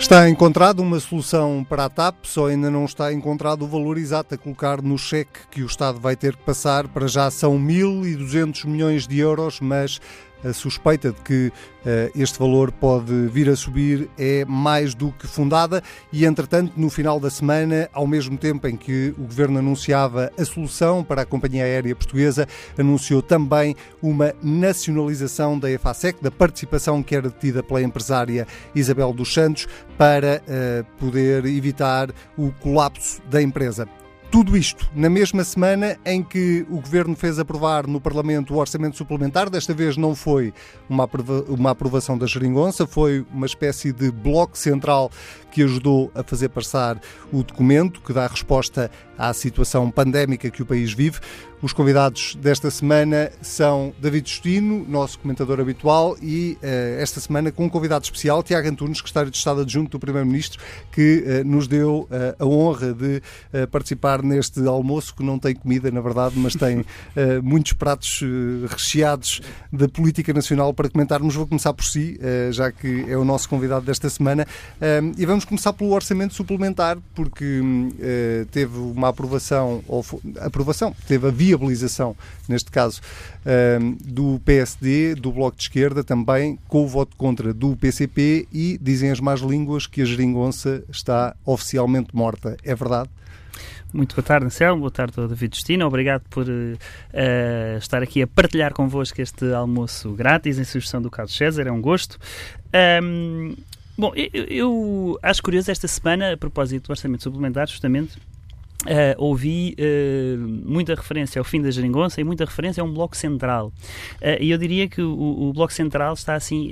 Está encontrada uma solução para a TAP, só ainda não está encontrado o valor exato a colocar no cheque que o Estado vai ter que passar. Para já são 1.200 milhões de euros, mas a suspeita de que uh, este valor pode vir a subir é mais do que fundada e, entretanto, no final da semana, ao mesmo tempo em que o Governo anunciava a solução para a companhia aérea portuguesa, anunciou também uma nacionalização da EFASEC, da participação que era detida pela empresária Isabel dos Santos, para uh, poder evitar o colapso da empresa. Tudo isto na mesma semana em que o Governo fez aprovar no Parlamento o orçamento suplementar. Desta vez não foi uma, aprova uma aprovação da geringonça, foi uma espécie de bloco central que ajudou a fazer passar o documento que dá resposta à situação pandémica que o país vive. Os convidados desta semana são David Justino, nosso comentador habitual, e uh, esta semana com um convidado especial, Tiago Antunes, secretário de Estado adjunto do Primeiro-Ministro, que uh, nos deu uh, a honra de participar neste almoço, que não tem comida, na verdade, mas tem muitos pratos recheados da política nacional para comentarmos. Vou começar por si, já que é o nosso convidado desta semana, e vamos começar pelo orçamento suplementar, porque teve uma aprovação, ou aprovação, teve a via viabilização, neste caso, ehm, do PSD, do Bloco de Esquerda, também com o voto contra do PCP e dizem as más línguas que a geringonça está oficialmente morta. É verdade? Muito boa tarde, Anselmo. Boa tarde, David Justino. Obrigado por uh, estar aqui a partilhar convosco este almoço grátis em sugestão do Carlos César. É um gosto. Um, bom, eu, eu, acho curioso esta semana, a propósito do orçamento suplementar, justamente, Uh, ouvi uh, muita referência ao fim da geringonça e muita referência a um bloco central. Uh, e eu diria que o, o bloco central está assim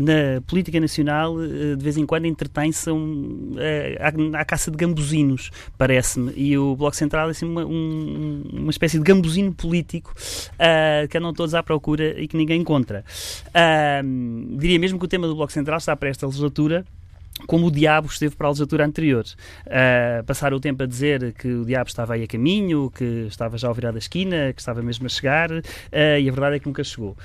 na política nacional, de vez em quando entretém-se um, à, à, caça de gambuzinos, parece-me. E o bloco central é assim uma, um, uma espécie de gambuzino político que andam todos à procura e que ninguém encontra. diria mesmo que o tema do bloco central está para esta legislatura como o diabo esteve para a legislatura anterior. Uh, passar o tempo a dizer que o diabo estava aí a caminho, que estava já ao virar da esquina, que estava mesmo a chegar, uh, e a verdade é que nunca chegou.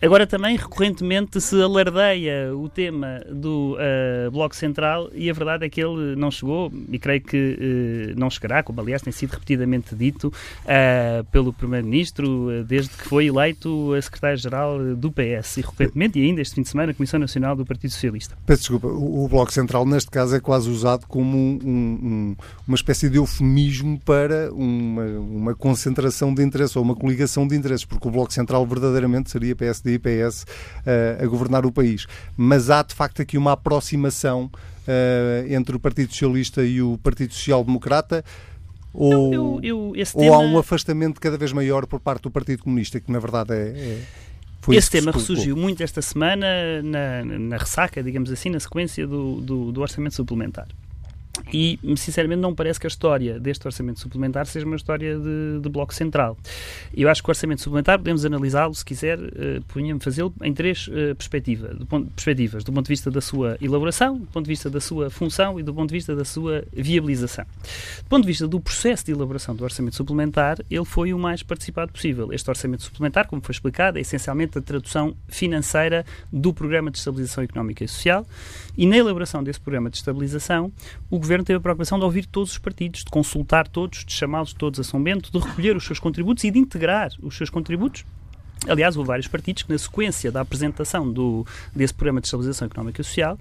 Agora também recorrentemente se alardeia o tema do uh, Bloco Central e a verdade é que ele não chegou e creio que uh, não chegará, como aliás tem sido repetidamente dito uh, pelo Primeiro-Ministro desde que foi eleito a Secretário-Geral do PS e recorrentemente e ainda este fim de semana a Comissão Nacional do Partido Socialista. Peço desculpa, o, o Bloco Central neste caso é quase usado como um, um, uma espécie de eufemismo para uma, uma concentração de interesses ou uma coligação de interesses, porque o Bloco Central verdadeiramente seria PSD e PS uh, a governar o país. Mas há de facto aqui uma aproximação uh, entre o Partido Socialista e o Partido Social Democrata. Ou, eu, eu, ou tema... há um afastamento cada vez maior por parte do Partido Comunista, que na verdade é, é... Esse tema ressurgiu muito esta semana na, na, ressaca, digamos assim, na sequência do, do, do orçamento suplementar. E, sinceramente, não parece que a história deste orçamento suplementar seja uma história de, de bloco central. Eu acho que o orçamento suplementar podemos analisá-lo, se quiser, uh, punha-me fazê-lo em três uh, perspectiva, do ponto, perspectivas: do ponto de vista da sua elaboração, do ponto de vista da sua função e do ponto de vista da sua viabilização. Do ponto de vista do processo de elaboração do orçamento suplementar, ele foi o mais participado possível. Este orçamento suplementar, como foi explicado, é essencialmente a tradução financeira do Programa de Estabilização Económica e Social e na elaboração desse Programa de Estabilização, o Governo teve a preocupação de ouvir todos os partidos, de consultar todos, de chamá-los todos a São Bento, de recolher os seus contributos e de integrar os seus contributos. Aliás, houve vários partidos que, na sequência da apresentação do, desse programa de estabilização económica e social,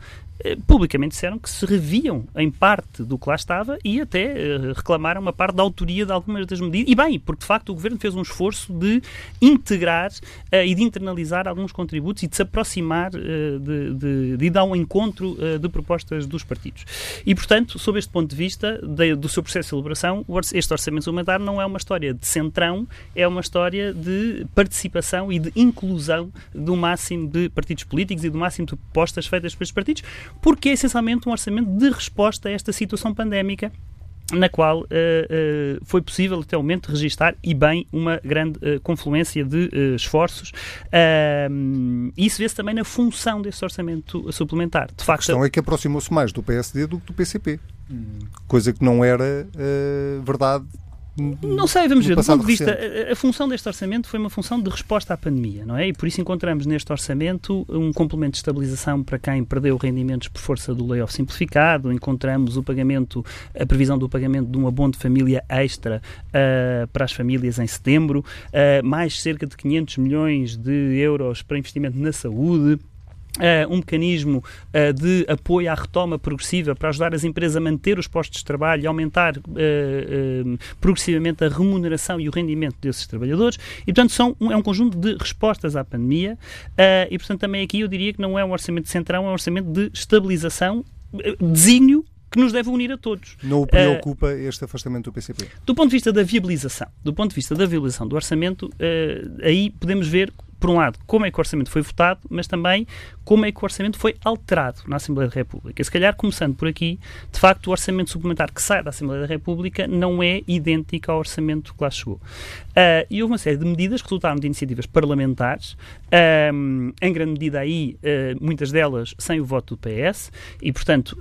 publicamente disseram que se reviam em parte do que lá estava e até eh, reclamaram uma parte da autoria de algumas das medidas. E bem, porque de facto o governo fez um esforço de integrar eh, e de internalizar alguns contributos e de se aproximar, de, de, de ir ao encontro de propostas dos partidos. E, portanto, sob este ponto de vista de, do seu processo de elaboração, este orçamento suplementar não é uma história de centrão, é uma história de participação e de inclusão do máximo de partidos políticos e do máximo de propostas feitas pelos partidos porque é essencialmente um orçamento de resposta a esta situação pandémica na qual uh, uh, foi possível até o momento registar e bem uma grande uh, confluência de esforços. isso vê-se também na função desse orçamento suplementar. De facto, a questão é que aproximou-se mais do PSD do que do PCP, hum. coisa que não era verdade Não sei, vamos ver. Do ponto de vista, a, a, função deste orçamento foi uma função de resposta à pandemia, não é? E por isso encontramos neste orçamento um complemento de estabilização para quem perdeu rendimentos por força do layoff simplificado, encontramos o pagamento, a previsão do pagamento de um abono de família extra uh, para as famílias em setembro, uh, mais cerca de 500 milhões de euros para investimento na saúde. Uh, um mecanismo uh, de apoio à retoma progressiva para ajudar as empresas a manter os postos de trabalho e aumentar uh, progressivamente a remuneração e o rendimento desses trabalhadores. E, portanto, são um, é um conjunto de respostas à pandemia. e, portanto, também aqui eu diria que não é um orçamento centrão, é um orçamento de estabilização, desígnio que nos deve unir a todos. Não o preocupa uh, este afastamento do PCP? Do ponto de vista da viabilização, do ponto de vista da viabilização do orçamento, uh, aí podemos ver por um lado, como é que o orçamento foi votado, mas também como é que o orçamento foi alterado na Assembleia da República. Se calhar, começando por aqui, de facto, o orçamento suplementar que sai da Assembleia da República não é idêntico ao orçamento que lá chegou. Uh, e houve uma série de medidas que resultaram de iniciativas parlamentares, uh, em grande medida aí, uh, muitas delas sem o voto do PS, e, portanto,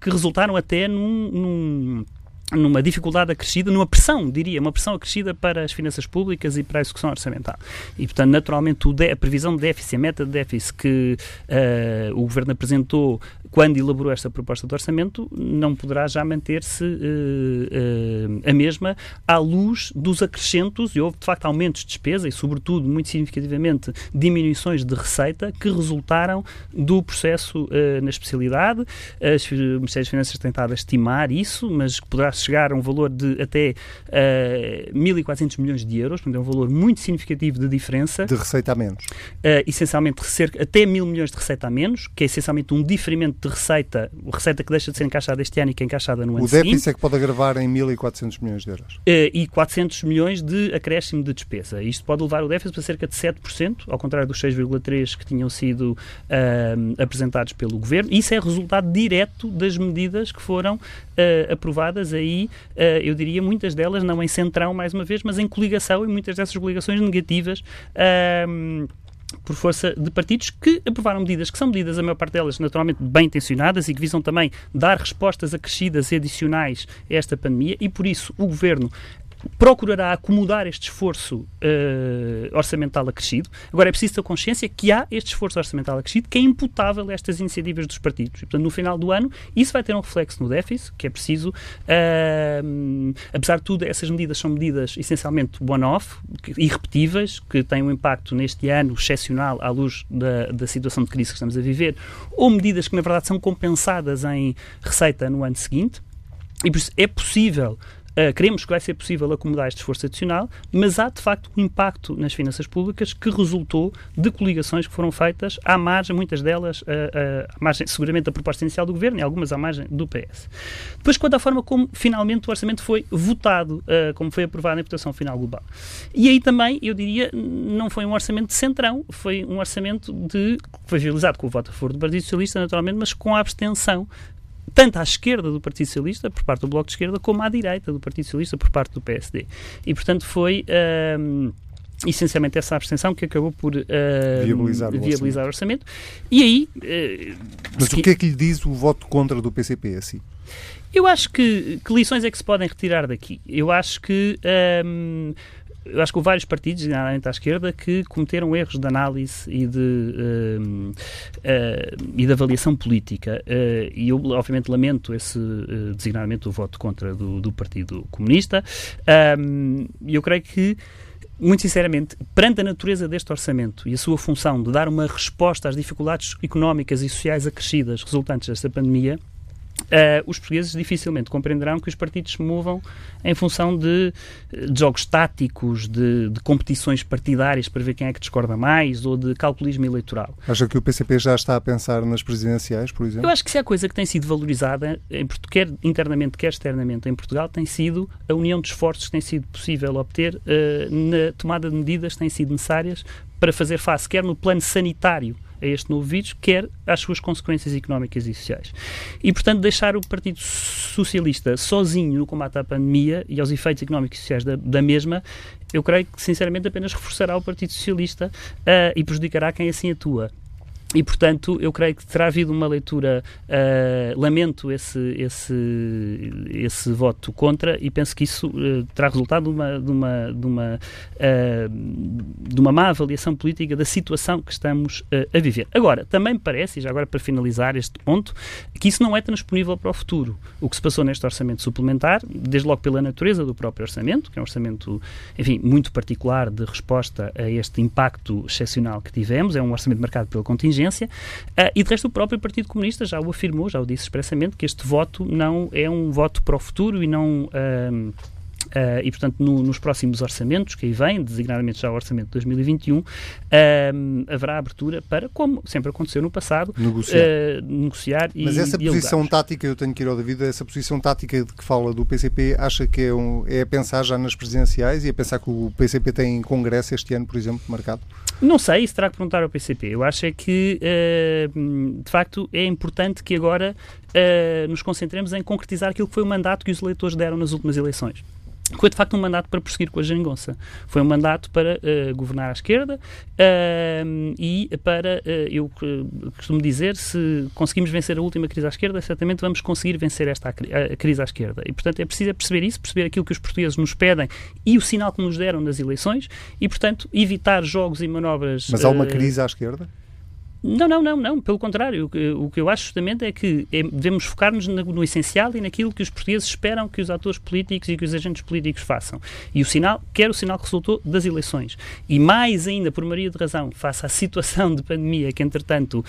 que resultaram até num, num numa dificuldade acrescida, numa pressão, diria, uma pressão acrescida para as finanças públicas e para a execução orçamental. E, portanto, naturalmente, a previsão de déficit, a meta de déficit que uh, o Governo apresentou quando elaborou esta proposta de orçamento, não poderá já manter-se uh, uh, a mesma à luz dos acrescentos, e houve, de facto, aumentos de despesa e, sobretudo, muito significativamente, diminuições de receita que resultaram do processo na especialidade. As, o Ministério das Finanças a estimar isso, mas poderá chegar a um valor de até uh, 1.400 milhões de euros, portanto é um valor muito significativo de diferença. De receita a menos. Uh, essencialmente cerca, até mil milhões de receita a menos, que é essencialmente um diferimento de receita, receita que deixa de ser encaixada este ano e que é encaixada no ano seguinte. O déficit é que pode agravar em 1.400 milhões de euros. Uh, e 400 milhões de acréscimo de despesa. Isto pode levar o déficit para cerca de 7%, ao contrário dos 6,3% que tinham sido uh, apresentados pelo Governo. Isso é resultado direto das medidas que foram aprovadas aí uh, eu diria, muitas delas não em centrão, mais uma vez, mas em coligação e muitas dessas coligações negativas. Uh, por força de partidos que aprovaram medidas que são medidas, a maior parte delas, naturalmente bem intencionadas e que visam também dar respostas acrescidas e adicionais a esta pandemia. E por isso o Governo procurará acomodar este esforço uh, orçamental acrescido. Agora, é preciso ter consciência que há este esforço orçamental acrescido que é imputável a estas iniciativas dos partidos. E, portanto, no final do ano, isso vai ter um reflexo no déficit, que é preciso. Uh, apesar de tudo, essas medidas são medidas essencialmente one-off, irrepetíveis, que têm um impacto neste ano excepcional à luz da, da situação de crise que estamos a viver, ou medidas que, na verdade, são compensadas em receita no ano seguinte. E por isso é possível Uh, queremos que vai ser possível acomodar este esforço adicional, mas há de facto um impacto nas finanças públicas que resultou de coligações que foram feitas à margem, muitas delas uh, à margem, seguramente, da proposta inicial do Governo e algumas à margem do PS. Depois, quanto à forma como finalmente o orçamento foi votado, como foi aprovado em votação final global. E aí também, eu diria, não foi um orçamento de centrão, foi um orçamento de, foi realizado com o voto a favor do Partido Socialista, naturalmente, mas com a abstenção tanto à esquerda do Partido Socialista, por parte do Bloco de Esquerda, como à direita do Partido Socialista, por parte do PSD. E, portanto, foi. Um, essencialmente essa abstenção que acabou por uh, viabilizar, o, viabilizar orçamento. o, orçamento. E aí. Uh, Mas o que é que lhe diz o voto contra do PCP assim? Eu acho que, que lições é que se podem retirar daqui? Eu acho que. Um, eu acho que houve vários partidos, generalmente à esquerda, que cometeram erros de análise e de, uh, uh, e de avaliação política. Uh, e eu, obviamente, lamento esse uh, designadamente o voto contra do, do Partido Comunista. E eu creio que muito sinceramente, perante a natureza deste orçamento e a sua função de dar uma resposta às dificuldades económicas e sociais acrescidas resultantes desta pandemia, Uh, os portugueses dificilmente compreenderão que os partidos se movam em função de, de jogos táticos, de, de, competições partidárias para ver quem é que discorda mais ou de calculismo eleitoral. Acha que o PCP já está a pensar nas presidenciais, por exemplo? Eu acho que se há coisa que tem sido valorizada, em, quer internamente, quer externamente em Portugal, tem sido a união de esforços que tem sido possível obter uh, na tomada de medidas que têm sido necessárias para fazer face, quer no plano sanitário, a este novo vírus, quer às suas consequências económicas e sociais. E, portanto, deixar o Partido Socialista sozinho no combate à pandemia e aos efeitos económicos e sociais da, da mesma, eu creio que, sinceramente, apenas reforçará o Partido Socialista uh, e prejudicará quem assim atua. E, portanto, eu creio que terá havido uma leitura, uh, lamento esse, esse, esse voto contra e penso que isso uh, terá resultado de uma, de, uma, de, uma, uh, de uma má avaliação política da situação que estamos a viver. Agora, também me parece, e já agora para finalizar este ponto, que isso não é transponível para o futuro. O que se passou neste orçamento suplementar, desde logo pela natureza do próprio orçamento, que é um orçamento, enfim, muito particular de resposta a este impacto excepcional que tivemos, é um orçamento marcado pela contingência, Uh, e de resto, o próprio Partido Comunista já o afirmou, já o disse expressamente, que este voto não é um voto para o futuro e não. Uh, Uh, e, portanto, no, nos próximos orçamentos que aí vêm, designadamente já o orçamento de 2021, uh, haverá abertura para, como sempre aconteceu no passado, negociar, uh, negociar e Mas essa posição tática, eu tenho que ir ao David, essa posição tática de que fala do PCP, acha que é, um, é a pensar já nas presidenciais e a pensar que o PCP tem congresso este ano, por exemplo, marcado? Não sei, isso terá que perguntar ao PCP. Eu acho é que, de facto, é importante que agora nos concentremos em concretizar aquilo que foi o mandato que os eleitores deram nas últimas eleições foi de facto um mandato para prosseguir com a geringonça. Foi um mandato para uh, governar à esquerda uh, e para, uh, eu costumo dizer, se conseguimos vencer a última crise à esquerda, certamente vamos conseguir vencer esta a, a crise à esquerda. E, portanto, é preciso perceber isso, perceber aquilo que os portugueses nos pedem e o sinal que nos deram nas eleições e, portanto, evitar jogos e manobras. Mas há uma crise à esquerda? Não, não, não, não. Pelo contrário, o que eu acho justamente é que é, devemos focar-nos no, essencial e naquilo que os portugueses esperam que os atores políticos e que os agentes políticos façam. E o sinal, quer o sinal que resultou das eleições. E mais ainda, por maioria de razão, face à situação de pandemia que, entretanto, uh,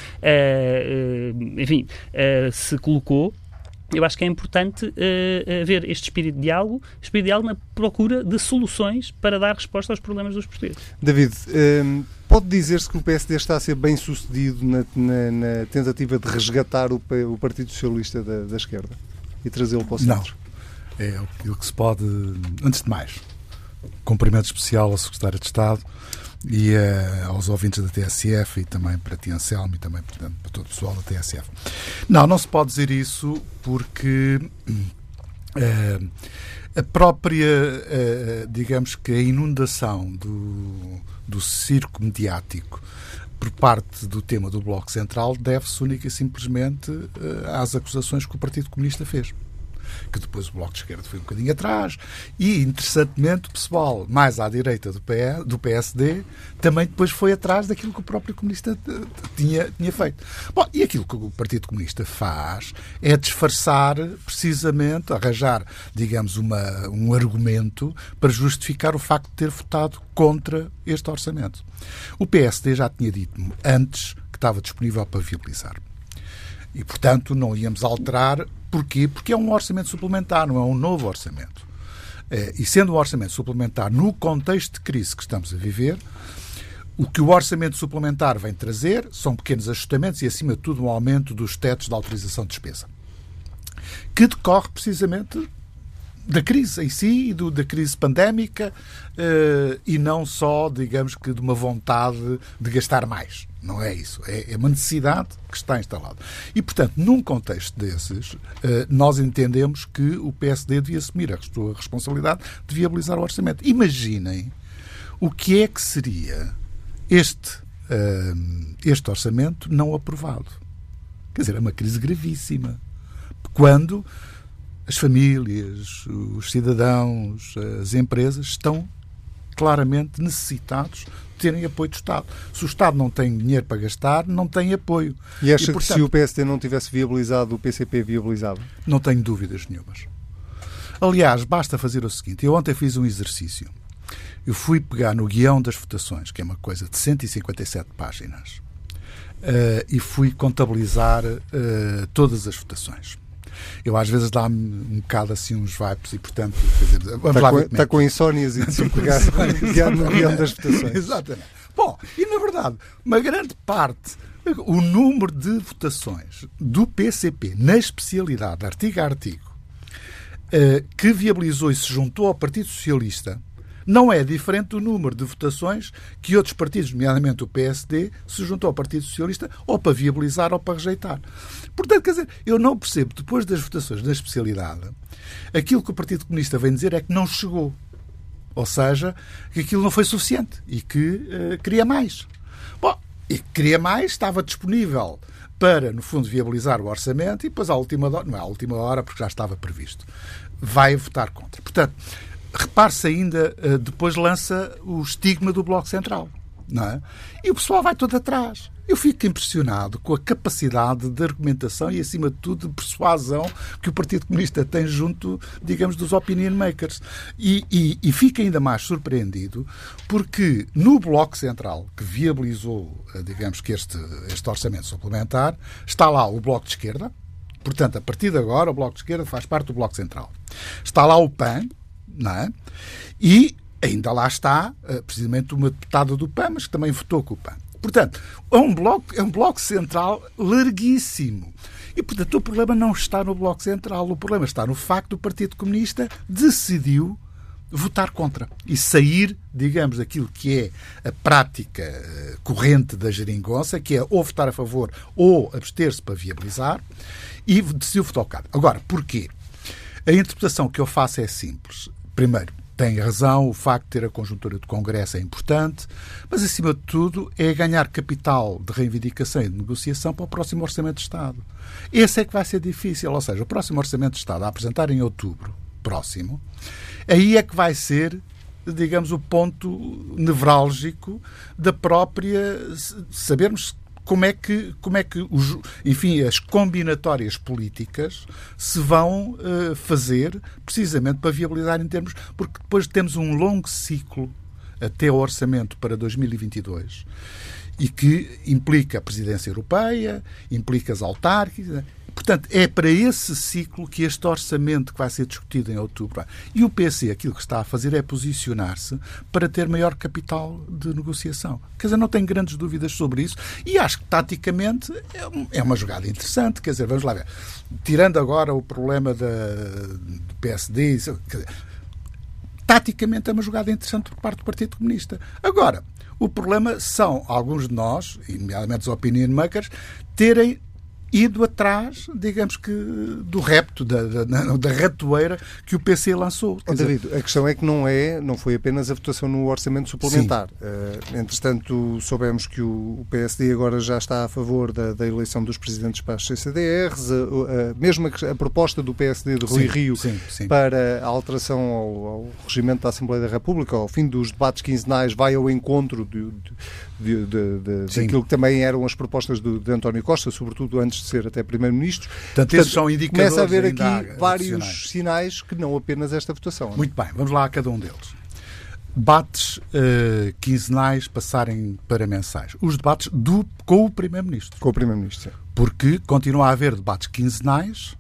uh, enfim, uh, se colocou, eu acho que é importante uh, haver este espírito de diálogo, espírito de diálogo na procura de soluções para dar resposta aos problemas dos portugueses. David, um, pode dizer-se que o PSD está a ser bem sucedido na, na, na tentativa de resgatar o, o Partido Socialista da, da esquerda e trazê-lo para o centro? Não. É o que se pode. Antes de mais, cumprimento especial ao Secretário de Estado e uh, aos ouvintes da TSF e também para ti, Anselmo, e também portanto, para todo o pessoal da TSF. Não, não se pode dizer isso porque uh, a própria, uh, digamos que a inundação do, do circo mediático por parte do tema do Bloco Central deve-se única e simplesmente às acusações que o Partido Comunista fez que depois o Bloco de Esquerda foi um bocadinho atrás, e, interessantemente, o pessoal mais à direita do, do PSD também depois foi atrás daquilo que o próprio comunista tinha, tinha feito. Bom, e aquilo que o Partido Comunista faz é disfarçar, precisamente, arranjar, digamos, uma, um argumento para justificar o facto de ter votado contra este orçamento. O PSD já tinha dito antes que estava disponível para viabilizar. E, portanto, não íamos alterar Porquê? Porque é um orçamento suplementar, não é um novo orçamento. É, e sendo um orçamento suplementar no contexto de crise que estamos a viver, o que o orçamento suplementar vem trazer são pequenos ajustamentos e, acima de tudo, um aumento dos tetos de autorização de despesa, que decorre precisamente da crise em si, do, da crise pandémica, uh, e não só, digamos que, de uma vontade de gastar mais. Não é isso. É, é uma necessidade que está instalada. E, portanto, num contexto desses, eh, nós entendemos que o PSD devia assumir a sua responsabilidade de viabilizar o orçamento. Imaginem o que é que seria este, eh, este orçamento não aprovado. Quer dizer, é uma crise gravíssima. Quando as famílias, os cidadãos, as empresas estão claramente necessitados terem apoio do Estado. Se o Estado não tem dinheiro para gastar, não tem apoio. E acha e, portanto, que se o PSD não tivesse viabilizado, o PCP viabilizava? Não tenho dúvidas nenhumas. Aliás, basta fazer o seguinte: eu ontem fiz um exercício. Eu fui pegar no guião das votações, que é uma coisa de 157 páginas, uh, e fui contabilizar uh, todas as votações. Eu às vezes dá-me um bocado assim uns vibes e, portanto, dizer, vamos está, lá com, está com insónias e de se pegar no guião das votações. Exatamente. Bom, e na verdade, uma grande parte, o número de votações do PCP na especialidade, artigo a artigo, eh, que viabilizou e se juntou ao Partido Socialista, não é diferente do número de votações que outros partidos, nomeadamente o PSD, se juntou ao Partido Socialista ou para viabilizar ou para rejeitar. Portanto, quer dizer, eu não percebo, depois das votações da especialidade, aquilo que o Partido Comunista vem dizer é que não chegou. Ou seja, que aquilo não foi suficiente e que uh, queria mais. Bom, e queria mais, estava disponível para, no fundo, viabilizar o orçamento e depois, à última hora, não é à última hora, porque já estava previsto, vai votar contra. Portanto, repare-se ainda, eh, depois lança o estigma do Bloco Central. Não é? E o pessoal vai todo atrás. Eu fico impressionado com a capacidade de argumentação e, acima de tudo, de persuasão que o Partido Comunista tem junto, digamos, dos opinion makers. E, e, e fico ainda mais surpreendido porque no Bloco Central, que viabilizou, eh, digamos, que este, este orçamento suplementar, está lá o Bloco de Esquerda. Portanto, a partir de agora, o Bloco de Esquerda faz parte do Bloco Central. Está lá o PAN, não é? E ainda lá está, eh, precisamente, uma deputada do PAN, mas que também votou com o PAN. Portanto, é um bloco, é um bloco central larguíssimo. E, portanto, o problema não está no Bloco Central. O problema está no facto do Partido Comunista decidiu votar contra e sair, digamos, daquilo que é a prática eh, corrente da geringonça, que é ou votar a favor ou abster-se para viabilizar, e decidiu votar cabo. Agora, porquê? A interpretação que eu faço é simples. Primeiro, tem razão, o facto de ter a conjuntura do Congresso é importante, mas, acima de tudo, é ganhar capital de reivindicação e de negociação para o próximo Orçamento de Estado. Esse é que vai ser difícil, ou seja, o próximo Orçamento de Estado, a apresentar em outubro próximo, aí é que vai ser digamos, o ponto nevrálgico da própria sabermos como é que, como é que os, enfim, as combinatórias políticas se vão uh, fazer precisamente para viabilizar em termos, porque depois temos um longo ciclo até o orçamento para 2022 e que implica a presidência europeia, implica as autárquicas, Portanto, é para esse ciclo que este orçamento que vai ser discutido em outubro. E o PC, aquilo que está a fazer é posicionar-se para ter maior capital de negociação. Quer dizer, não tenho grandes dúvidas sobre isso e acho que, taticamente, é, é uma jogada interessante. Quer dizer, vamos lá ver. Tirando agora o problema da, do PSD, dizer, taticamente é uma jogada interessante por parte do Partido Comunista. Agora, o problema são alguns de nós, nomeadamente os opinion makers, terem ido atrás, digamos que, do repto, da, da, da ratoeira que o PC lançou. Oh, David, a questão é que não é, não foi apenas a votação no orçamento suplementar. Uh, entretanto, soubemos que o, PSD agora já está a favor da, da eleição dos presidentes para as CCDRs, uh, uh, mesmo a, a, proposta do PSD de Rui sim, Rio sim, sim. para a alteração ao, ao, regimento da Assembleia da República, ao fim dos debates quinzenais, vai ao encontro de, de de, de, de daquilo que também eram as propostas de, de António Costa, sobretudo antes de ser até Primeiro-Ministro. Portanto, Portanto, esses são indicadores. Começa a haver aqui vários sinais que não apenas esta votação. É? Muito bem, vamos lá a cada um deles. Debates uh, quinzenais passarem para mensais. Os debates do, com o Primeiro-Ministro. Com o Primeiro-Ministro, Porque continua a haver debates quinzenais,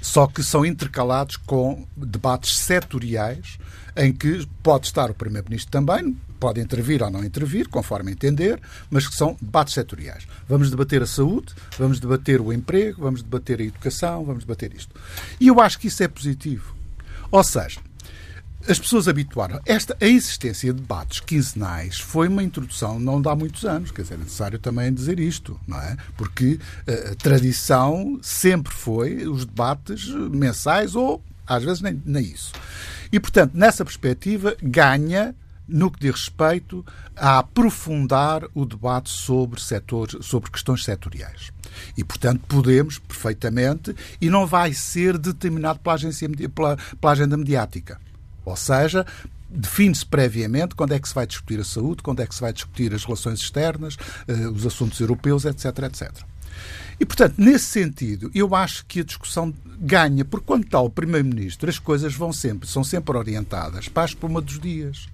só que são intercalados com debates setoriais, em que pode estar o Primeiro-Ministro também, pode intervir ou não intervir, conforme entender, mas que são debates setoriais. Vamos debater a saúde, vamos debater o emprego, vamos debater a educação, vamos debater isto. E eu acho que isso é positivo. Ou seja, as pessoas habituaram. Esta, a existência de debates quinzenais foi uma introdução não dá muitos anos, quer dizer, é necessário também dizer isto, não é? Porque eh, a tradição sempre foi os debates mensais ou, às vezes, nem, nem isso. E, portanto, nessa perspectiva, ganha no que diz respeito a aprofundar o debate sobre, setores, sobre questões setoriais. E, portanto, podemos perfeitamente, e não vai ser determinado pela, agência, pela, pela agenda mediática. Ou seja, define-se previamente quando é que se vai discutir a saúde, quando é que se vai discutir as relações externas, eh, os assuntos europeus, etc, etc. E, portanto, nesse sentido, eu acho que a discussão ganha, porque quando está o Primeiro-Ministro, as coisas vão sempre, são sempre orientadas para a espuma dos dias.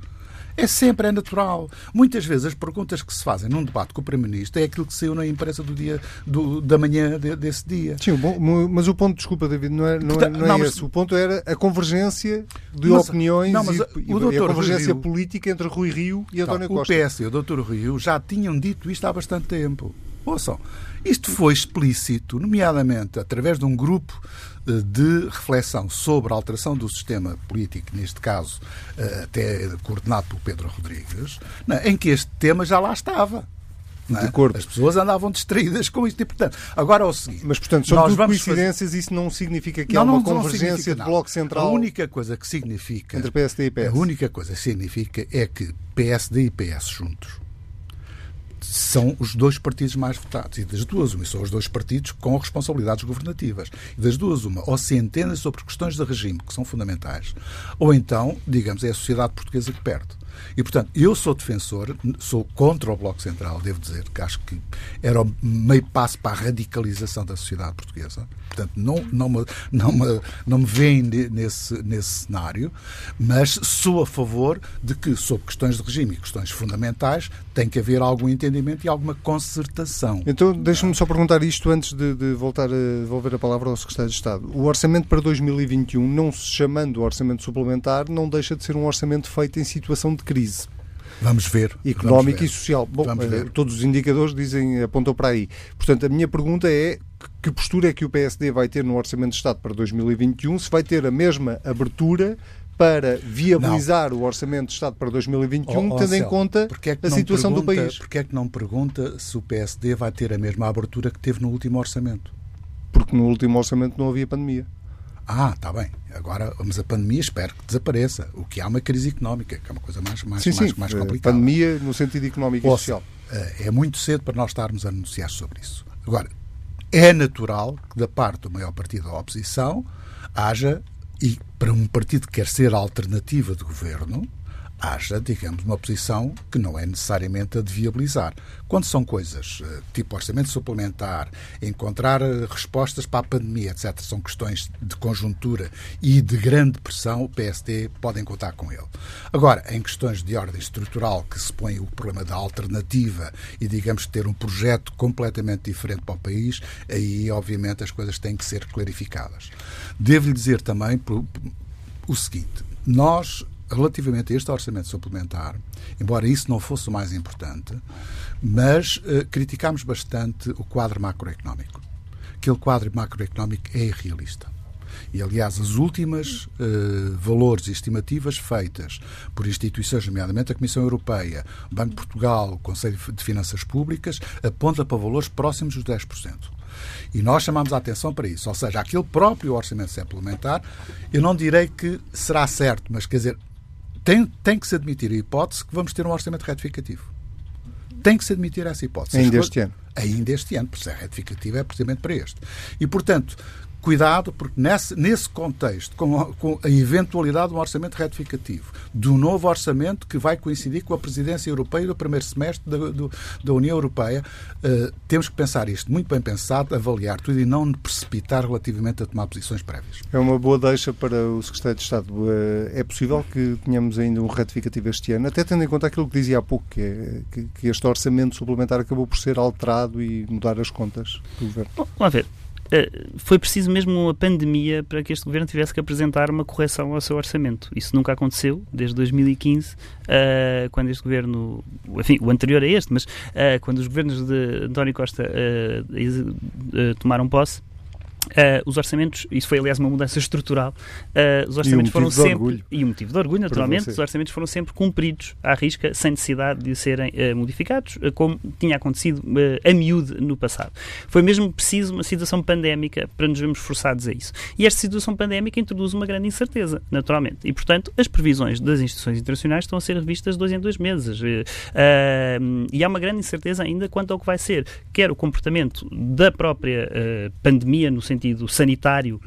É sempre, é natural. Muitas vezes as perguntas que se fazem num debate com o Primeiro-Ministro é aquilo que saiu na imprensa do dia, do, da manhã de, desse dia. Sim, bom, mas o ponto, desculpa, David, não é, não é, não é não, esse. Mas... O ponto era a convergência de mas, opiniões não, mas, e, e a convergência Rio, política entre Rui Rio e António Costa. O PS e o Dr. Rio já tinham dito isto há bastante tempo. Ouçam, isto foi explícito, nomeadamente através de um grupo de reflexão sobre a alteração do sistema político, neste caso eh, até coordenado pelo Pedro Rodrigues, é? em que este tema já lá estava. É? As pessoas andavam distraídas com isto e, portanto, agora é o seguinte. Mas, portanto, são tudo coincidências, fazer... isso não significa que não, há uma não, convergência não de bloco central. A única coisa que significa. Entre PSD e PS. A única coisa que significa é que PSD e PS juntos são os dois partidos mais votados. E das duas, uma, são os dois partidos com responsabilidades governativas. E das duas, uma, ou se entendem sobre questões de regime, que são fundamentais, ou então, digamos, é a sociedade portuguesa que perde. E, portanto, eu sou defensor, sou contra o Bloco Central, devo dizer, que acho que era o meio passo para a radicalização da sociedade portuguesa. Portanto, não, não, me, não, me, não me veem nesse, nesse cenário, mas sou a favor de que, sobre questões de regime e questões fundamentais, tem que haver algum entendimento e alguma concertação. Então, deixa-me só perguntar isto antes de, de, voltar a devolver a palavra ao Secretário de Estado. O orçamento para 2021, não se chamando orçamento suplementar, não deixa de ser um orçamento feito em situação de crise. Vamos ver. Económica vamos ver. e social. Bom, eh, todos os indicadores dizem, apontam para aí. Portanto, a minha pergunta é que postura é que o PSD vai ter no Orçamento de Estado para 2021? Se vai ter a mesma abertura para viabilizar não. o Orçamento de Estado para 2021, oh, oh, tendo em conta é a situação pergunta, do país. Porquê é que não pergunta se o PSD vai ter a mesma abertura que teve no último orçamento? Porque no último orçamento não havia pandemia. Ah, está bem. Agora, mas a pandemia espero que desapareça. O que há uma crise económica, que é uma coisa mais, mais, sim, mais, sim. mais complicada. Pandemia no sentido económico Ou, e social. Eh, é muito cedo para nós estarmos a anunciar sobre isso. Agora, é natural que da parte do maior partido da oposição haja, e para um partido que quer ser alternativa de governo, haja, digamos, uma posição que não é necessariamente a de viabilizar. Quando são coisas eh, tipo orçamento suplementar, encontrar eh, respostas para a pandemia, etc., são questões de conjuntura e de grande pressão, o PSD podem contar com ele. Agora, em questões de ordem estrutural, que se põe o problema da alternativa e, digamos, ter um projeto completamente diferente para o país, aí, obviamente, as coisas têm que ser clarificadas. Devo-lhe dizer também o seguinte: nós relativamente a este orçamento suplementar, embora isso não fosse o mais importante, mas uh, criticámos bastante o quadro macroeconómico. Aquele quadro macroeconómico é irrealista. E, aliás, as últimas uh, valores e estimativas feitas por instituições, nomeadamente a Comissão Europeia, o Banco de Portugal, o Conselho de Finanças Públicas, aponta para valores próximos dos 10%. E nós chamamos a atenção para isso. Ou seja, aquele próprio orçamento suplementar, eu não direi que será certo, mas quer dizer, tem, tem que se admitir a hipótese que vamos ter um orçamento retificativo. Tem que se admitir essa hipótese. Ainda este ano. Ainda este ano, porque se é retificativo é precisamente para este. E, portanto, cuidado, porque nesse, nesse contexto, com a, com a, eventualidade de um orçamento retificativo, do novo orçamento que vai coincidir com a presidência europeia do primeiro semestre da, do, da União Europeia, uh, temos que pensar isto muito bem pensado, avaliar tudo e não precipitar relativamente a tomar posições prévias. É uma boa deixa para o Secretário de Estado. Uh, é possível que tenhamos ainda um retificativo este ano, até tendo em conta aquilo que dizia há pouco, que, é, que, que este orçamento suplementar acabou por ser alterado e mudar as contas do governo. Bom, vamos ver. Eh, foi preciso mesmo uma pandemia para que este governo tivesse que apresentar uma correção ao seu orçamento. Isso nunca aconteceu desde 2015, uh, eh, quando este governo, enfim, o anterior a este, mas uh, quando os governos de António Costa tomaram posse Uh, os orçamentos, isso foi aliás uma mudança estrutural, uh, os orçamentos um foram sempre. E um motivo de orgulho, naturalmente, os orçamentos foram sempre cumpridos à risca, sem necessidade de serem uh, modificados, como tinha acontecido a miúde no passado. Foi mesmo preciso uma situação pandémica para nos vermos forçados a isso. E esta situação pandémica introduz uma grande incerteza, naturalmente. E, portanto, as previsões das instituições internacionais estão a ser revistas dois em dois meses. e há uma grande incerteza ainda quanto ao que vai ser, quer o comportamento da própria pandemia, no sentido sentido sanitário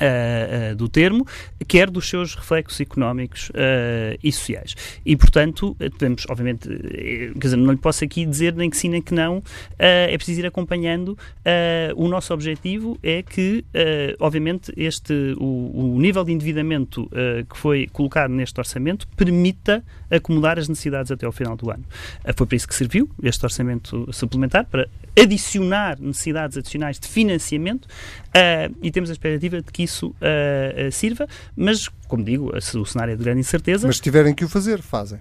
Uh, uh, do termo, quer dos seus reflexos económicos uh, e sociais. E, portanto, temos, obviamente, quer dizer, não lhe posso aqui dizer nem que sim nem que não, é preciso ir acompanhando. o nosso objetivo é que, obviamente, este, o, o, nível de endividamento que foi colocado neste orçamento permita acomodar as necessidades até ao final do ano. foi para isso que serviu este orçamento suplementar, para adicionar necessidades adicionais de financiamento e temos a expectativa de que que isso uh, sirva, mas, como digo, o cenário é de grande incerteza. Mas se tiverem que o fazer, fazem.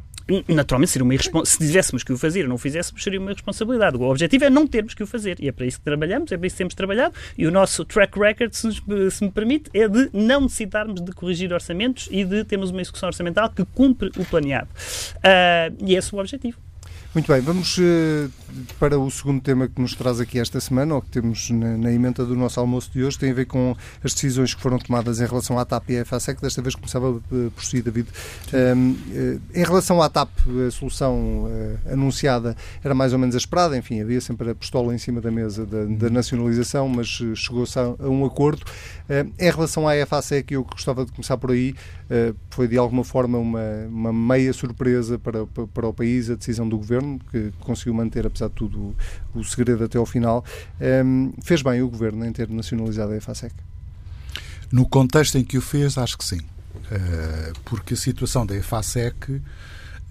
Naturalmente, seria uma se tivéssemos que o fazer e não o fizéssemos, seria uma responsabilidade. O objetivo é não termos que o fazer. E é para isso que trabalhamos, é para isso que temos trabalhado. E o nosso track record, se, se me permite, é de não necessitarmos de corrigir orçamentos e de termos uma execução orçamental que cumpre o planeado. Uh, e esse é o objetivo. Muito bem, vamos uh, para o segundo tema que nos traz aqui esta semana, ou que temos na, na emenda do nosso almoço de hoje, tem a ver com as decisões que foram tomadas em relação à TAP e à FASEC. Desta vez começava uh, por si, David. Um, uh, em relação à TAP, a solução anunciada era mais ou menos a esperada, enfim, havia sempre a pistola em cima da mesa da, da nacionalização, mas chegou-se a, a, um acordo. em relação à FASEC, eu gostava de começar por aí, foi de alguma forma uma, uma meia surpresa para, para o país a decisão do governo que conseguiu manter, apesar de tudo, o, segredo até ao final. Um, fez bem o governo em ter nacionalizado a EFASEC? No contexto em que o fez, acho que sim. Uh, porque a situação da EFASEC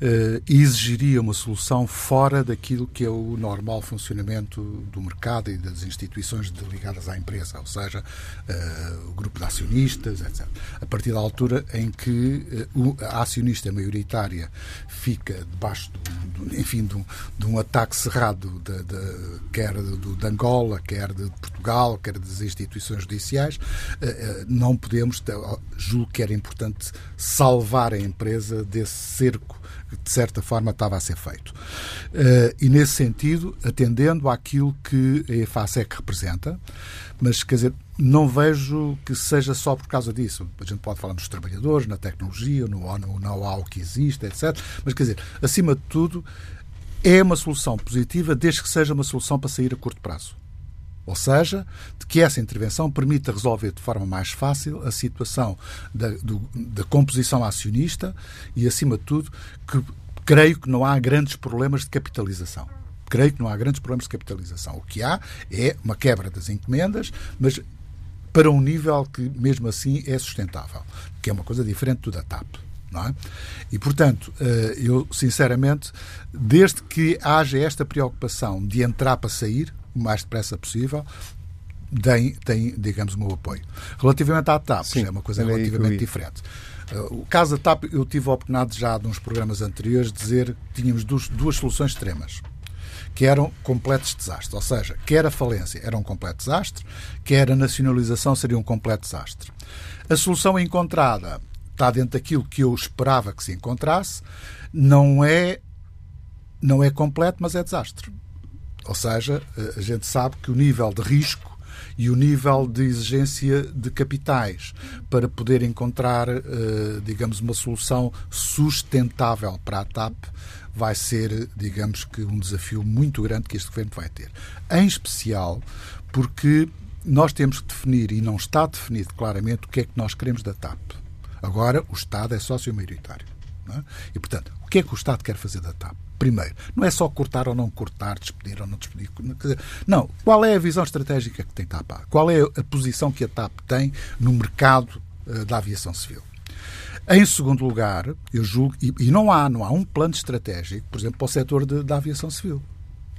uh, exigiria uma solução fora daquilo que é o normal funcionamento do mercado e das instituições ligadas à empresa, ou seja, uh, o grupo de acionistas, etc. A partir da altura em que uh, a acionista maioritária fica debaixo, do, do, enfim, de um, de um, ataque cerrado, de, de, quer do, de Angola, quer de Portugal, quer das instituições judiciais, não podemos, julgo que era importante salvar a empresa desse cerco que de certa forma estava a ser feito. Uh, e nesse sentido, atendendo àquilo que a EFASEC representa, mas quer dizer, não vejo que seja só por causa disso. A gente pode falar nos trabalhadores, na tecnologia, no know-how que existe, etc. Mas quer dizer, acima de tudo, é uma solução positiva desde que seja uma solução para sair a curto prazo. Ou seja, de que essa intervenção permita resolver de forma mais fácil a situação da, do, da composição acionista e, acima de tudo, que creio que não há grandes problemas de capitalização. Creio que não há grandes problemas de capitalização. O que há é uma quebra das encomendas, mas para um nível que, mesmo assim, é sustentável, que é uma coisa diferente do da TAP. Não é? E, portanto, eh, eu, sinceramente, desde que haja esta preocupação de entrar para sair, o mais depressa possível, tem, tem digamos, o meu apoio. Relativamente à TAP, Sim, é uma coisa relativamente diferente. Uh, o caso da TAP, eu tive a oportunidade já de uns programas anteriores de dizer que tínhamos duas, duas soluções extremas que eram completos desastres. Ou seja, quer a falência era um completo desastre, quer a nacionalização seria um completo desastre. A solução encontrada está dentro daquilo que eu esperava que se encontrasse, não é, não é completo, mas é desastre. Ou seja, eh, a gente sabe que o nível de risco e o nível de exigência de capitais para poder encontrar, eh, digamos, uma solução sustentável para a TAP vai ser, digamos que, um desafio muito grande que este governo vai ter. Em especial porque nós temos que definir, e não está definido claramente, o que é que nós queremos da TAP. Agora, o Estado é sócio maioritário. É? E, portanto, o que é que o Estado quer fazer da TAP? Primeiro, não é só cortar ou não cortar, despedir ou não despedir. Não, qual é a visão estratégica que tem TAP? Qual é a posição que a TAP tem no mercado uh, da aviação civil? Em segundo lugar, eu julgo, e, e, não há, não há um plano estratégico, por exemplo, para o setor de, da aviação civil.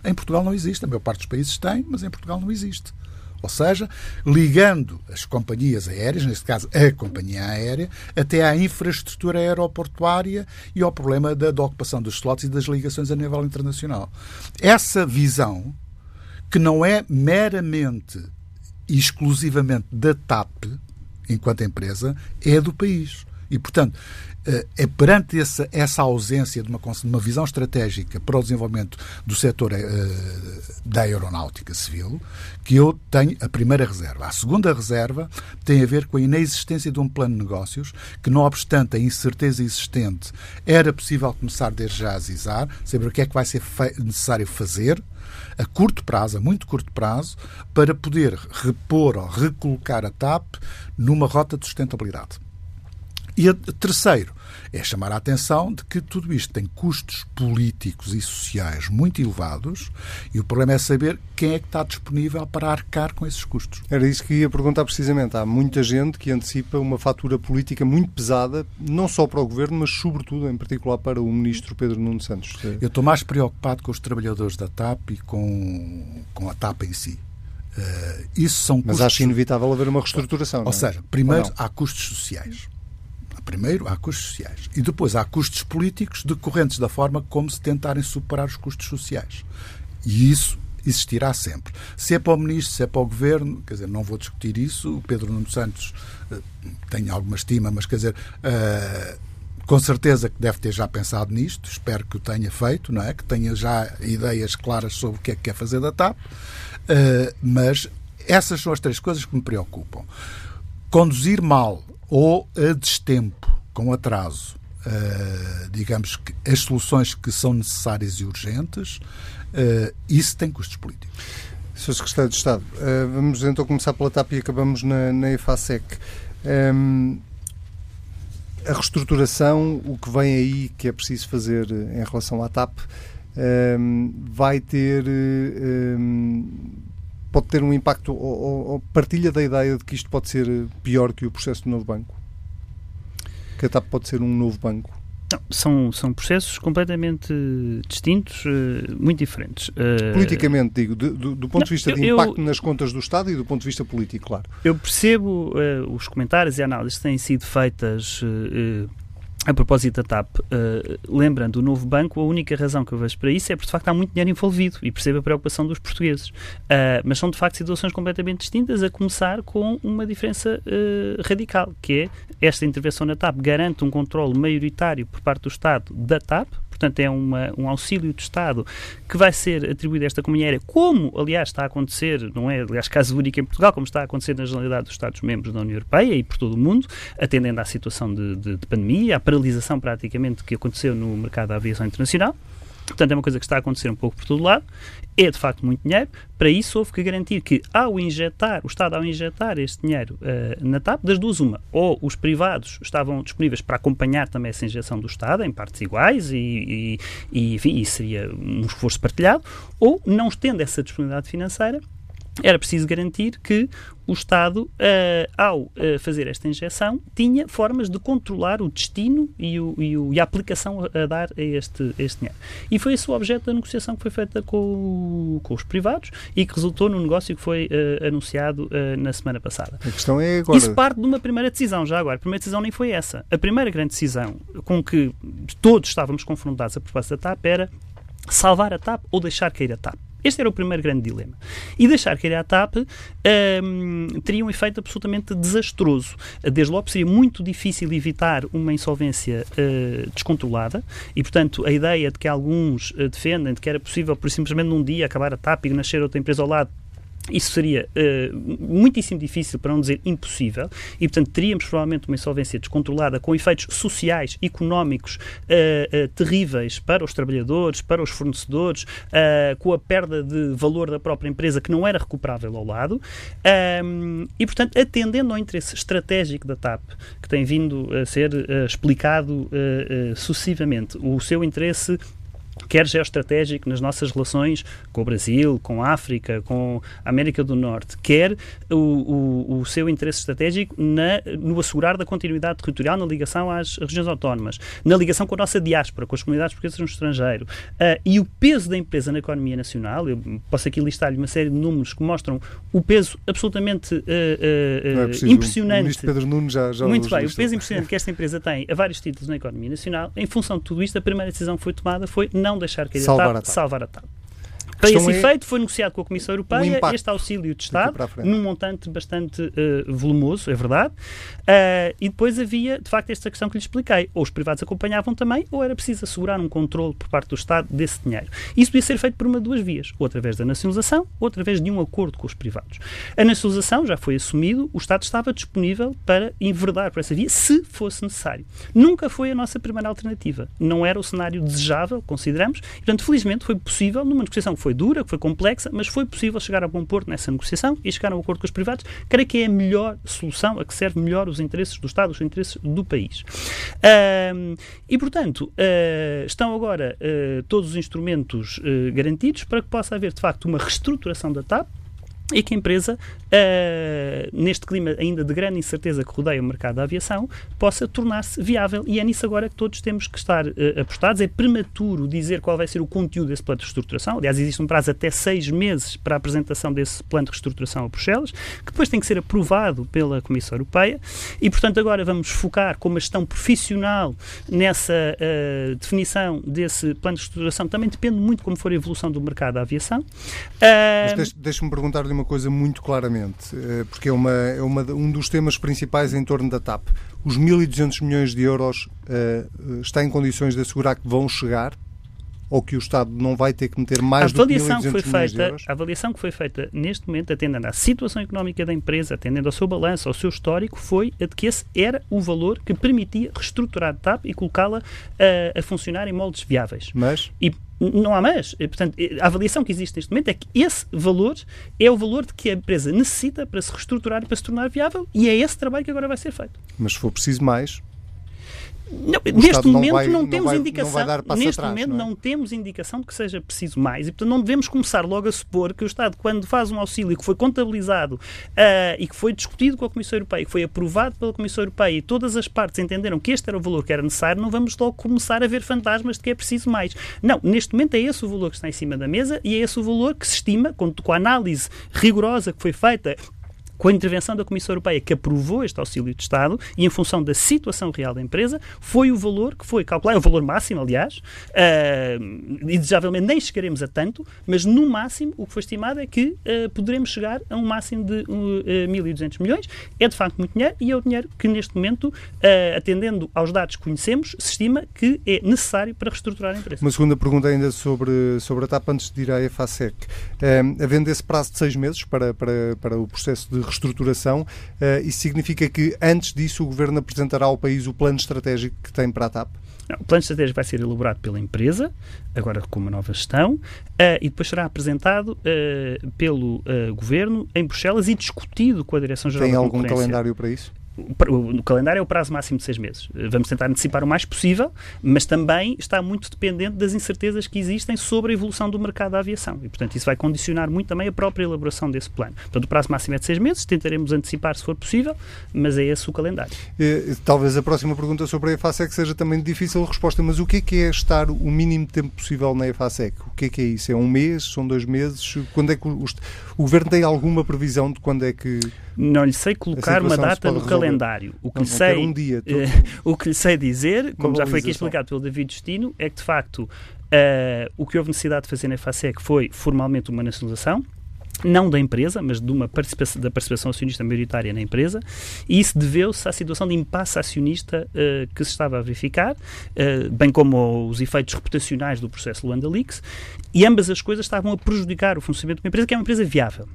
Em Portugal não existe, a maior parte dos países tem, mas em Portugal não existe. Ou seja, ligando as companhias aéreas, neste caso a companhia aérea, até à infraestrutura aeroportuária e ao problema da, da ocupação dos slots e das ligações a nível internacional. Essa visão, que não é meramente e exclusivamente da TAP, enquanto empresa, é do país. E, portanto, eh, é perante essa, essa ausência de uma, de uma visão estratégica para o desenvolvimento do setor uh, da aeronáutica civil que eu tenho a primeira reserva. A segunda reserva tem a ver com a inexistência de um plano de negócios que, não obstante a incerteza existente, era possível começar desde já a zizar, saber o que é que vai ser necessário fazer a curto prazo, a muito curto prazo, para poder repor ou recolocar a TAP numa rota de sustentabilidade. E a terceiro é chamar a atenção de que tudo isto tem custos políticos e sociais muito elevados e o problema é saber quem é que está disponível para arcar com esses custos. Era isso que ia perguntar precisamente. Há muita gente que antecipa uma fatura política muito pesada, não só para o Governo, mas sobretudo, em particular, para o Ministro Pedro Nuno Santos. Eu estou mais preocupado com os trabalhadores da TAP e com, com a TAP em si. Uh, isso são custos... Mas acho inevitável haver uma reestruturação. Ou é? seja, primeiro há custos sociais. Primeiro, há custos sociais. E depois há custos políticos decorrentes da forma como se tentarem superar os custos sociais. E isso existirá sempre. Se é para o Ministro, se é para o Governo, quer dizer, não vou discutir isso. O Pedro Nuno Santos uh, tem alguma estima, mas quer dizer, uh, com certeza que deve ter já pensado nisto, espero que o tenha feito, não é? que tenha já ideias claras sobre o que é que quer fazer da TAP, uh, mas essas são as três coisas que me preocupam. Conduzir mal ou a destempo, com atraso, uh, digamos que as soluções que são necessárias e urgentes, uh, isso tem custos políticos. Sr. Secretário de Estado, uh, vamos então começar pela TAP e acabamos na, na EFASEC. Um, a reestruturação, o que vem aí que é preciso fazer em relação à TAP, um, vai ter. Um, pode ter um impacto ou, ou, partilha da ideia de que isto pode ser pior que o processo do novo banco? Que a TAP pode ser um novo banco? Não, são, são processos completamente distintos, uh, muito diferentes. Uh, Politicamente, digo, do, do, ponto não, de vista de impacto eu, nas contas do Estado e do ponto de vista político, claro. Eu percebo uh, os comentários e análises que têm sido feitas a propósito da TAP, uh, lembrando o novo banco, a única razão que eu vejo para isso é porque de facto há muito dinheiro envolvido e percebo a preocupação dos portugueses. Uh, mas são de facto situações completamente distintas, a começar com uma diferença uh, radical, que é esta intervenção na TAP garante um controle maioritário por parte do Estado da TAP, portanto é uma, um auxílio do Estado que vai ser atribuído a esta companhia aérea, como aliás está a acontecer, não é aliás caso único em Portugal, como está a acontecer na generalidade dos Estados-membros da União Europeia e por todo o mundo, atendendo à situação de, de, de pandemia, à paralisação praticamente que aconteceu no mercado da aviação internacional. Portanto, é uma coisa que está a acontecer um pouco por todo lado. É de facto muito dinheiro. Para isso, houve que garantir que, ao injetar, o Estado, ao injetar este dinheiro uh, na TAP, das duas, uma, ou os privados estavam disponíveis para acompanhar também essa injeção do Estado, em partes iguais, e, e, enfim, seria um esforço partilhado, ou, não tendo essa disponibilidade financeira, era preciso garantir que o Estado, uh, ao uh, fazer esta injeção, tinha formas de controlar o destino e, o, e, o, e a aplicação a, a, dar a este, a este dinheiro. E foi esse o objeto da negociação que foi feita com, com os privados e que resultou no negócio que foi uh, anunciado na semana passada. A questão é agora... Isso parte de uma primeira decisão, já agora. A primeira decisão nem foi essa. A primeira grande decisão com que todos estávamos confrontados a propósito da TAP era salvar a TAP ou deixar cair a TAP. Este era o primeiro grande dilema. E deixar cair a TAP um, teria um efeito absolutamente desastroso. Desde logo seria muito difícil evitar uma insolvência uh, descontrolada e, portanto, a ideia de que alguns uh, defendem de que era possível, por simplesmente num dia, acabar a TAP e nascer outra empresa ao lado isso seria uh, muitíssimo difícil, para não dizer impossível, e portanto teríamos provavelmente uma insolvência descontrolada com efeitos sociais, económicos uh, uh, terríveis para os trabalhadores, para os fornecedores, com a perda de valor da própria empresa que não era recuperável ao lado, um, e portanto atendendo ao interesse estratégico da TAP, que tem vindo a ser explicado sucessivamente, o seu interesse quer geoestratégico nas nossas relações com o Brasil, com a África, com a América do Norte, quer o, o, o seu interesse estratégico na, no assegurar da continuidade territorial na ligação às regiões autónomas, na ligação com a nossa diáspora, com as comunidades portuguesas no estrangeiro. Uh, e o peso da empresa na economia nacional, eu posso aqui listar-lhe uma série de números que mostram o peso absolutamente uh, uh, é impressionante. O ministro Pedro Nunes já, já Muito bem, o peso impressionante que esta empresa tem a vários títulos na economia nacional. Em função de tudo isto, a primeira decisão que foi tomada foi não deixar cair salvar a TAP, a TAP. salvar a TAP. Para esse é efeito, foi negociado com a Comissão Europeia este auxílio de Estado, num montante bastante uh, volumoso, é verdade. Uh, e depois havia, de facto, esta questão que lhe expliquei. Ou os privados acompanhavam também, ou era preciso assegurar um controle por parte do Estado desse dinheiro. Isso podia ser feito por uma de duas vias. Ou através da nacionalização, ou através de um acordo com os privados. A nacionalização já foi assumido, o Estado estava disponível para enverdar por essa via, se fosse necessário. Nunca foi a nossa primeira alternativa. Não era o cenário desejável, consideramos. E, portanto, felizmente foi possível, numa negociação que foi foi dura, que foi complexa, mas foi possível chegar a bom porto nessa negociação e chegar a um acordo com os privados. Creio que é a melhor solução, a que serve melhor os interesses do Estado, os interesses do país. Uh, e, portanto, uh, estão agora uh, todos os instrumentos eh, garantidos para que possa haver, de facto, uma reestruturação da TAP e que a empresa, uh, neste clima ainda de grande incerteza que rodeia o mercado da aviação, possa tornar-se viável. E é nisso agora que todos temos que estar uh, apostados. É prematuro dizer qual vai ser o conteúdo desse plano de reestruturação. Aliás, existe um prazo até seis meses para a apresentação desse plano de reestruturação a Bruxelas, que depois tem que ser aprovado pela Comissão Europeia. E, portanto, agora vamos focar com uma gestão profissional nessa uh, definição desse plano de reestruturação. Também depende muito como for a evolução do mercado da aviação. Mas deixe-me perguntar-lhe uma uma coisa muito claramente, eh, porque é, uma, é uma, um dos temas principais em torno da TAP. Os 1.200 milhões de euros uh, está em condições de assegurar que vão chegar ou que o Estado não vai ter que meter mais do que 1.200 milhões de euros? A avaliação que foi feita neste momento, atendendo à situação económica da empresa, atendendo ao seu balanço, ao seu histórico, foi a de que esse era o valor que permitia reestruturar a TAP e colocá-la a, a funcionar em moldes viáveis. Mas? E não há mais. Portanto, a avaliação que existe neste momento é que esse valor é o valor de que a empresa necessita para se reestruturar e para se tornar viável e é esse trabalho que agora vai ser feito. Mas se for preciso mais, não, neste momento não, vai, não temos vai, indicação. Não neste atrás, momento não, é? não, temos indicação de que seja preciso mais e portanto não devemos começar logo a supor que o Estado quando faz um auxílio que foi contabilizado uh, e que foi discutido com a Comissão Europeia, que foi aprovado pela Comissão Europeia e todas as partes entenderam que este era o valor que era necessário, não vamos logo começar a ver fantasmas de que é preciso mais. Não, neste momento é esse o valor que está em cima da mesa e é esse o valor que se estima com, com a análise rigorosa que foi feita com a intervenção da Comissão Europeia que aprovou este auxílio de Estado e em função da situação real da empresa, foi o valor que foi calculado, o valor máximo, aliás, uh, e desejavelmente nem chegaremos a tanto, mas no máximo o que foi estimado é que uh, poderemos chegar a um máximo de uh, eh, 1.200 milhões. É de facto muito dinheiro e é o dinheiro que neste momento, uh, atendendo aos dados que conhecemos, se estima que é necessário para reestruturar a empresa. Uma segunda pergunta ainda sobre, sobre a TAP antes de ir à EFASEC. Uh, havendo esse prazo de seis meses para, para, para o processo de reestruturação. Uh, isso significa que, antes disso, o Governo apresentará ao país o plano estratégico que tem para a TAP? Não, o plano estratégico vai ser elaborado pela empresa, agora com uma nova gestão, uh, e depois será apresentado uh, pelo Governo em Bruxelas e discutido com a Direção-Geral da. Tem algum calendário para isso? O calendário é o prazo máximo de seis meses. Vamos tentar antecipar o mais possível, mas também está muito dependente das incertezas que existem sobre a evolução do mercado da aviação. E, portanto, isso vai condicionar muito também a própria elaboração desse plano. Portanto, o prazo máximo é de seis meses, tentaremos antecipar se for possível, mas é esse o calendário. E, talvez a próxima pergunta sobre a EFASEC seja também difícil de resposta, mas o que é que é estar o mínimo tempo possível na EFASEC? O que é que é isso? É um mês? São dois meses? Quando é que o, o Governo tem alguma previsão de quando é que não lhe sei colocar uma data no calendário. O que, não, lhe sei, um dia, o que lhe sei dizer, como já foi aqui explicado pelo David Justino, é que de facto uh, o que houve necessidade de fazer na FASEC foi formalmente uma nacionalização não da empresa, mas de uma participação, da participação acionista maioritária na empresa, e isso deveu-se à situação de impasse acionista uh, que se estava a verificar, uh, bem como os efeitos reputacionais do processo Luanda Leaks, e ambas as coisas estavam a prejudicar o funcionamento de uma empresa que é uma empresa viável.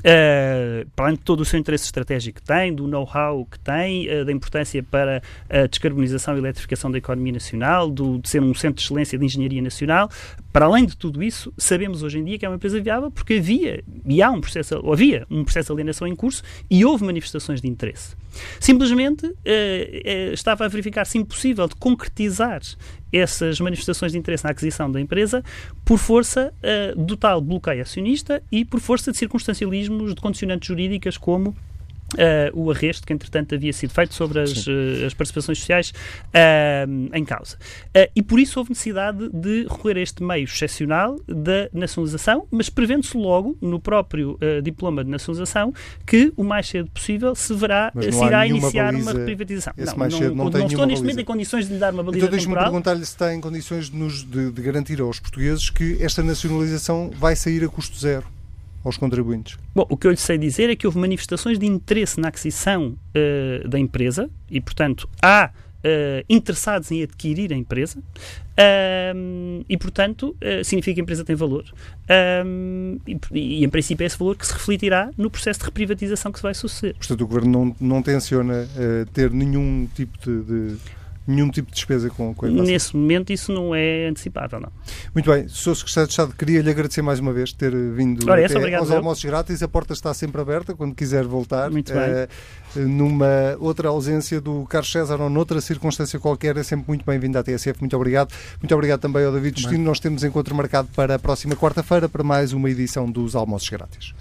Uh, para além de todo o seu interesse estratégico que tem, do know-how que tem, uh, da importância para a descarbonização e eletrificação da economia nacional, do, de ser um centro de excelência de engenharia nacional, para além de tudo isso, sabemos hoje em dia que é uma empresa viável porque havia e há um processo, havia um processo de alienação em curso e houve manifestações de interesse. Simplesmente uh, estava a verificar-se impossível de concretizar essas manifestações de interesse na aquisição da empresa por força uh, do tal bloqueio acionista e por força de circunstancialismos de condicionantes jurídicas como Uh, o arresto que, entretanto, havia sido feito sobre as, uh, as participações sociais uh, em causa. e por isso houve necessidade de recorrer a este meio excepcional da nacionalização, mas prevendo-se logo, no próprio diploma de nacionalização, que o mais cedo possível se, verá, se irá iniciar uma privatização. Não, não, não, não estou neste momento em condições de lhe dar uma baliza Então deixe-me perguntar-lhe se está em condições de, nos, de, de garantir aos portugueses que esta nacionalização vai sair a custo zero aos contribuintes? Bom, o que eu lhe sei dizer é que houve manifestações de interesse na aquisição uh, da empresa e, portanto, há uh, interessados em adquirir a empresa uh, e, portanto, significa que a empresa tem valor. E, e, em princípio, é esse valor que se refletirá no processo de reprivatização que se vai suceder. Portanto, o Governo não, não tenciona ter nenhum tipo de, de nenhum tipo de despesa com, com a inflação? Nesse momento isso não é antecipável, não. Muito bem, Sr. Secretário de Estado, queria lhe agradecer mais uma vez ter vindo Ora, essa, obrigado, aos almoços grátis. A porta está sempre aberta quando quiser voltar. Muito bem. Uh, numa outra ausência do Carlos César ou noutra circunstância qualquer, é sempre muito bem-vindo à TSF. Muito obrigado. Muito obrigado também ao David Justino. Nós temos encontro marcado para a próxima quarta-feira para mais uma edição dos Almoços Grátis.